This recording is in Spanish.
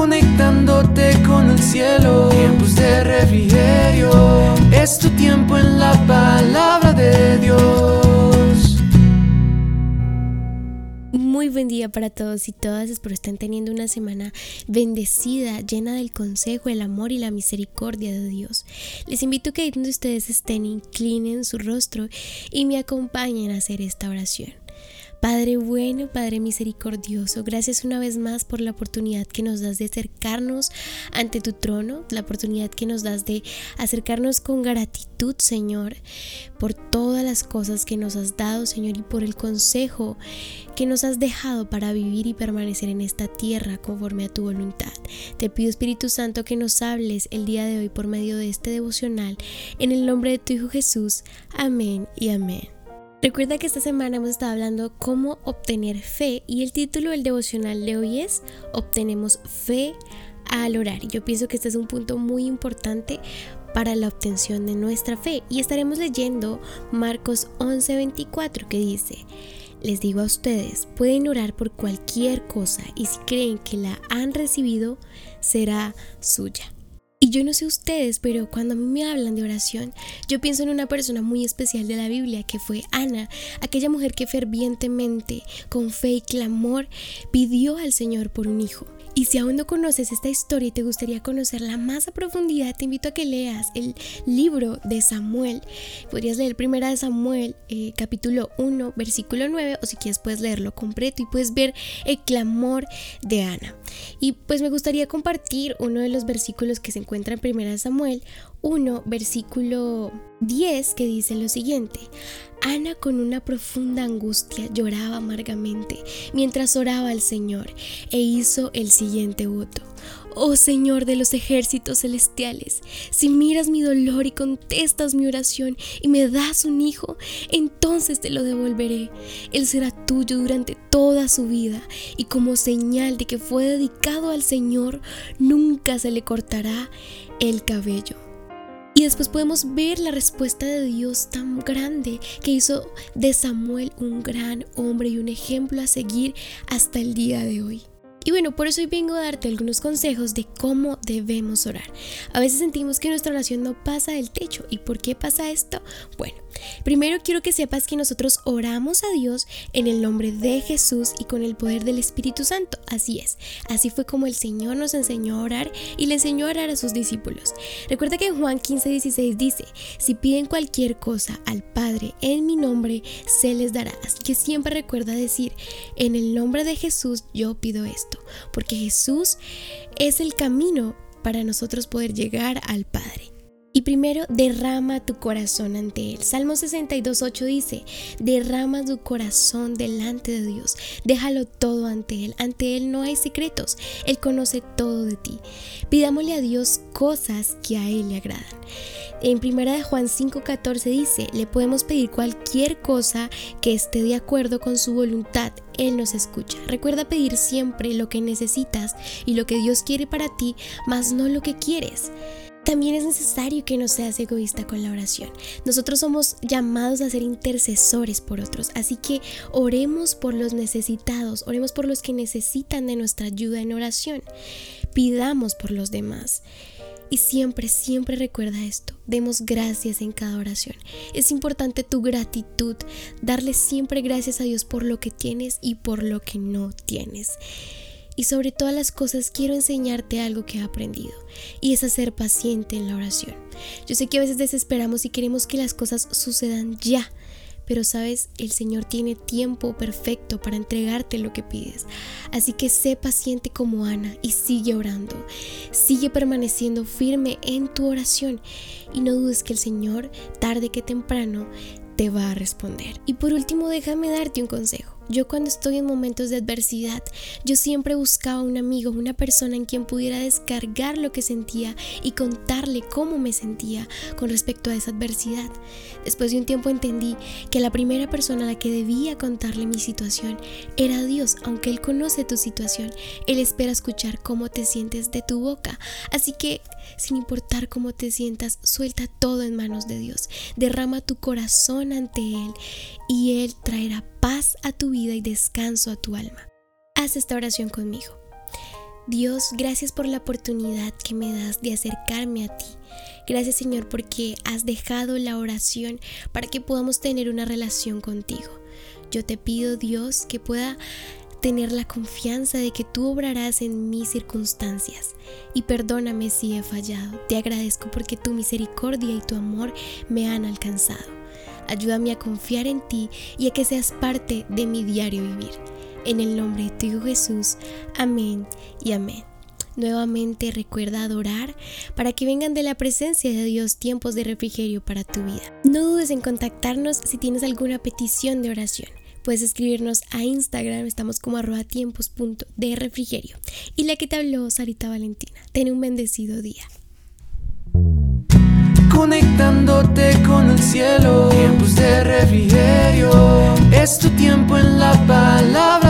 conectándote con el cielo. Tiempos de refrigerio, es tu tiempo en la palabra de Dios. Muy buen día para todos y todas, espero estén teniendo una semana bendecida, llena del consejo, el amor y la misericordia de Dios. Les invito a que donde ustedes estén, inclinen su rostro y me acompañen a hacer esta oración. Padre bueno, Padre misericordioso, gracias una vez más por la oportunidad que nos das de acercarnos ante tu trono, la oportunidad que nos das de acercarnos con gratitud, Señor, por todas las cosas que nos has dado, Señor, y por el consejo que nos has dejado para vivir y permanecer en esta tierra conforme a tu voluntad. Te pido, Espíritu Santo, que nos hables el día de hoy por medio de este devocional, en el nombre de tu Hijo Jesús. Amén y amén. Recuerda que esta semana hemos estado hablando cómo obtener fe y el título del devocional de hoy es Obtenemos fe al orar. Yo pienso que este es un punto muy importante para la obtención de nuestra fe y estaremos leyendo Marcos 11:24 que dice, les digo a ustedes, pueden orar por cualquier cosa y si creen que la han recibido, será suya. Yo no sé ustedes, pero cuando a mí me hablan de oración, yo pienso en una persona muy especial de la Biblia, que fue Ana, aquella mujer que fervientemente, con fe y clamor, pidió al Señor por un hijo. Y si aún no conoces esta historia y te gustaría conocerla más a profundidad, te invito a que leas el libro de Samuel. Podrías leer primera de Samuel, eh, capítulo 1, versículo 9, o si quieres puedes leerlo completo y puedes ver el clamor de Ana. Y pues me gustaría compartir uno de los versículos que se encuentra en primera de Samuel 1, versículo 10, que dice lo siguiente. Ana con una profunda angustia lloraba amargamente mientras oraba al Señor e hizo el siguiente voto. Oh Señor de los ejércitos celestiales, si miras mi dolor y contestas mi oración y me das un hijo, entonces te lo devolveré. Él será tuyo durante toda su vida y como señal de que fue dedicado al Señor, nunca se le cortará el cabello. Y después podemos ver la respuesta de Dios tan grande que hizo de Samuel un gran hombre y un ejemplo a seguir hasta el día de hoy. Y bueno, por eso hoy vengo a darte algunos consejos de cómo debemos orar. A veces sentimos que nuestra oración no pasa del techo. ¿Y por qué pasa esto? Bueno, primero quiero que sepas que nosotros oramos a Dios en el nombre de Jesús y con el poder del Espíritu Santo. Así es. Así fue como el Señor nos enseñó a orar y le enseñó a orar a sus discípulos. Recuerda que en Juan 15, 16 dice, si piden cualquier cosa al Padre en mi nombre, se les dará. Así que siempre recuerda decir, en el nombre de Jesús yo pido esto porque Jesús es el camino para nosotros poder llegar al Padre. Y primero, derrama tu corazón ante Él. Salmo 62.8 dice, derrama tu corazón delante de Dios. Déjalo todo ante Él. Ante Él no hay secretos. Él conoce todo de ti. Pidámosle a Dios cosas que a Él le agradan. En primera de Juan 5.14 dice, le podemos pedir cualquier cosa que esté de acuerdo con su voluntad. Él nos escucha. Recuerda pedir siempre lo que necesitas y lo que Dios quiere para ti, más no lo que quieres. También es necesario que no seas egoísta con la oración. Nosotros somos llamados a ser intercesores por otros, así que oremos por los necesitados, oremos por los que necesitan de nuestra ayuda en oración. Pidamos por los demás. Y siempre, siempre recuerda esto. Demos gracias en cada oración. Es importante tu gratitud, darle siempre gracias a Dios por lo que tienes y por lo que no tienes. Y sobre todas las cosas quiero enseñarte algo que he aprendido y es a ser paciente en la oración. Yo sé que a veces desesperamos y queremos que las cosas sucedan ya, pero sabes, el Señor tiene tiempo perfecto para entregarte lo que pides. Así que sé paciente como Ana y sigue orando. Sigue permaneciendo firme en tu oración y no dudes que el Señor, tarde que temprano, te va a responder. Y por último, déjame darte un consejo. Yo cuando estoy en momentos de adversidad, yo siempre buscaba un amigo, una persona en quien pudiera descargar lo que sentía y contarle cómo me sentía con respecto a esa adversidad. Después de un tiempo entendí que la primera persona a la que debía contarle mi situación era Dios, aunque Él conoce tu situación, Él espera escuchar cómo te sientes de tu boca. Así que, sin importar cómo te sientas, suelta todo en manos de Dios, derrama tu corazón ante Él y Él traerá paz a tu vida y descanso a tu alma. Haz esta oración conmigo. Dios, gracias por la oportunidad que me das de acercarme a ti. Gracias Señor porque has dejado la oración para que podamos tener una relación contigo. Yo te pido Dios que pueda tener la confianza de que tú obrarás en mis circunstancias. Y perdóname si he fallado. Te agradezco porque tu misericordia y tu amor me han alcanzado. Ayúdame a confiar en ti y a que seas parte de mi diario vivir. En el nombre de tu Hijo Jesús. Amén y amén. Nuevamente recuerda adorar para que vengan de la presencia de Dios tiempos de refrigerio para tu vida. No dudes en contactarnos si tienes alguna petición de oración. Puedes escribirnos a Instagram, estamos como arroba tiempos de refrigerio. Y la que te habló, Sarita Valentina. Ten un bendecido día. Conectándote con el cielo. Es tu tiempo en la palabra.